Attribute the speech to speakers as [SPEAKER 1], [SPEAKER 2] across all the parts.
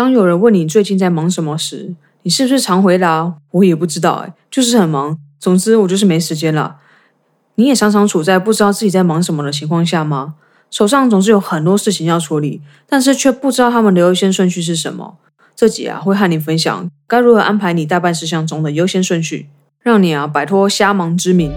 [SPEAKER 1] 当有人问你最近在忙什么时，你是不是常回答我也不知道，哎，就是很忙。总之我就是没时间了。你也常常处在不知道自己在忙什么的情况下吗？手上总是有很多事情要处理，但是却不知道他们的优先顺序是什么。这集啊会和你分享该如何安排你代办事项中的优先顺序，让你啊摆脱瞎忙之名。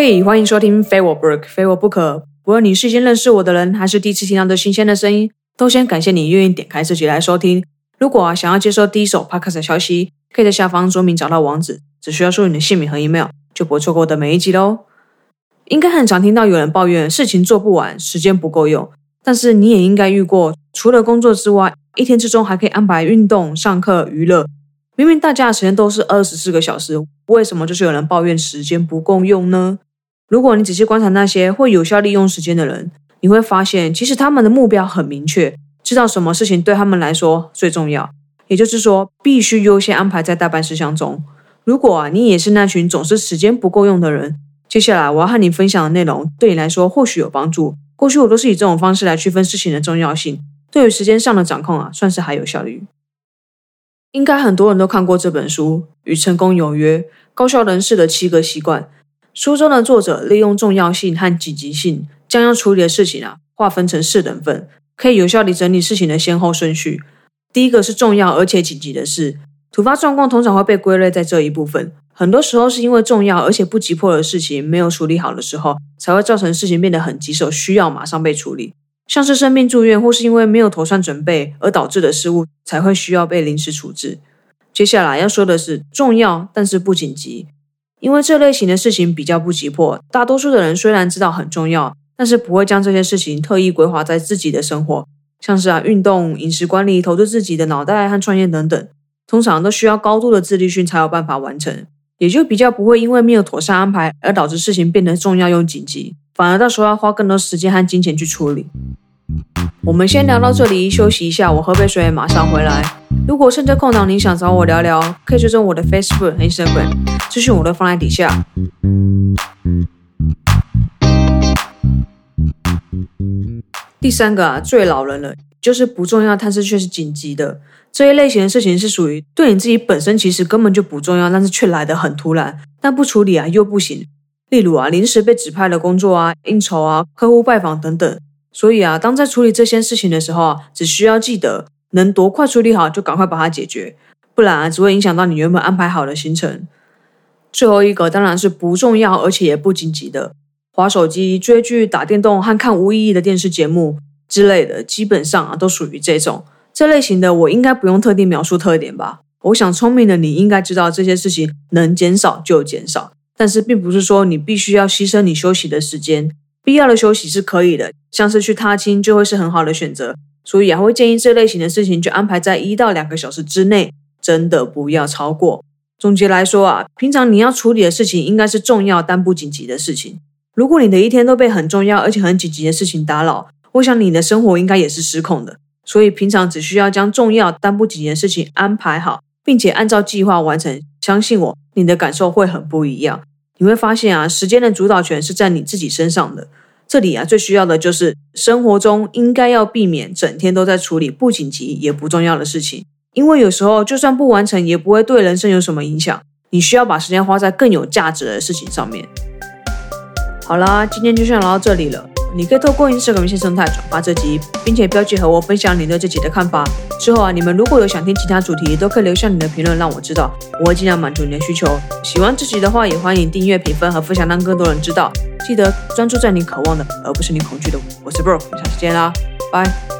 [SPEAKER 1] 嘿，欢迎收听非我不可，非我不可。无论你是先认识我的人，还是第一次听到这新鲜的声音，都先感谢你愿意点开这集来收听。如果想要接收第一手 podcast 的消息，可以在下方说明找到网址，只需要输入你的姓名和 email，就不会错过我的每一集喽。应该很常听到有人抱怨事情做不完，时间不够用。但是你也应该遇过，除了工作之外，一天之中还可以安排运动、上课、娱乐。明明大家的时间都是二十四个小时，为什么就是有人抱怨时间不够用呢？如果你仔细观察那些会有效利用时间的人，你会发现，其实他们的目标很明确，知道什么事情对他们来说最重要，也就是说，必须优先安排在代办事项中。如果啊，你也是那群总是时间不够用的人，接下来我要和你分享的内容对你来说或许有帮助。过去我都是以这种方式来区分事情的重要性，对于时间上的掌控啊，算是还有效率。应该很多人都看过这本书《与成功有约：高效人士的七个习惯》。书中的作者利用重要性和紧急性，将要处理的事情啊划分成四等份，可以有效地整理事情的先后顺序。第一个是重要而且紧急的事，突发状况通常会被归类在这一部分。很多时候是因为重要而且不急迫的事情没有处理好的时候，才会造成事情变得很棘手，需要马上被处理。像是生病住院，或是因为没有妥善准备而导致的失误，才会需要被临时处置。接下来要说的是重要但是不紧急。因为这类型的事情比较不急迫，大多数的人虽然知道很重要，但是不会将这些事情特意规划在自己的生活，像是啊运动、饮食管理、投资自己的脑袋和创业等等，通常都需要高度的自律性才有办法完成，也就比较不会因为没有妥善安排而导致事情变得重要又紧急，反而到时候要花更多时间和金钱去处理。我们先聊到这里，休息一下，我喝杯水，马上回来。如果趁着空档你想找我聊聊，可以追踪我的 Facebook 和 Instagram，资讯我都放在底下。第三个啊，最老人了，就是不重要，但是却是紧急的这一类型的事情，是属于对你自己本身其实根本就不重要，但是却来得很突然，但不处理啊又不行。例如啊，临时被指派的工作啊、应酬啊、客户拜访等等。所以啊，当在处理这些事情的时候啊，只需要记得能多快处理好就赶快把它解决，不然啊，只会影响到你原本安排好的行程。最后一个当然是不重要而且也不紧急的，划手机、追剧、打电动和看无意义的电视节目之类的，基本上啊都属于这种这类型的。我应该不用特定描述特点吧？我想聪明的你应该知道这些事情能减少就减少，但是并不是说你必须要牺牲你休息的时间。必要的休息是可以的，像是去踏青就会是很好的选择。所以啊，会建议这类型的事情就安排在一到两个小时之内，真的不要超过。总结来说啊，平常你要处理的事情应该是重要但不紧急的事情。如果你的一天都被很重要而且很紧急的事情打扰，我想你的生活应该也是失控的。所以平常只需要将重要但不紧急的事情安排好，并且按照计划完成，相信我，你的感受会很不一样。你会发现啊，时间的主导权是在你自己身上的。这里啊，最需要的就是生活中应该要避免整天都在处理不紧急也不重要的事情，因为有时候就算不完成，也不会对人生有什么影响。你需要把时间花在更有价值的事情上面。好啦，今天就先聊到这里了。你可以透过 Instagram 线生态转发这集，并且标记和我分享你对这集的看法。之后啊，你们如果有想听其他主题，都可以留下你的评论让我知道，我会尽量满足你的需求。喜欢这集的话，也欢迎订阅、评分和分享，让更多人知道。记得专注在你渴望的，而不是你恐惧的。我是 Bro，我们下次见啦，拜。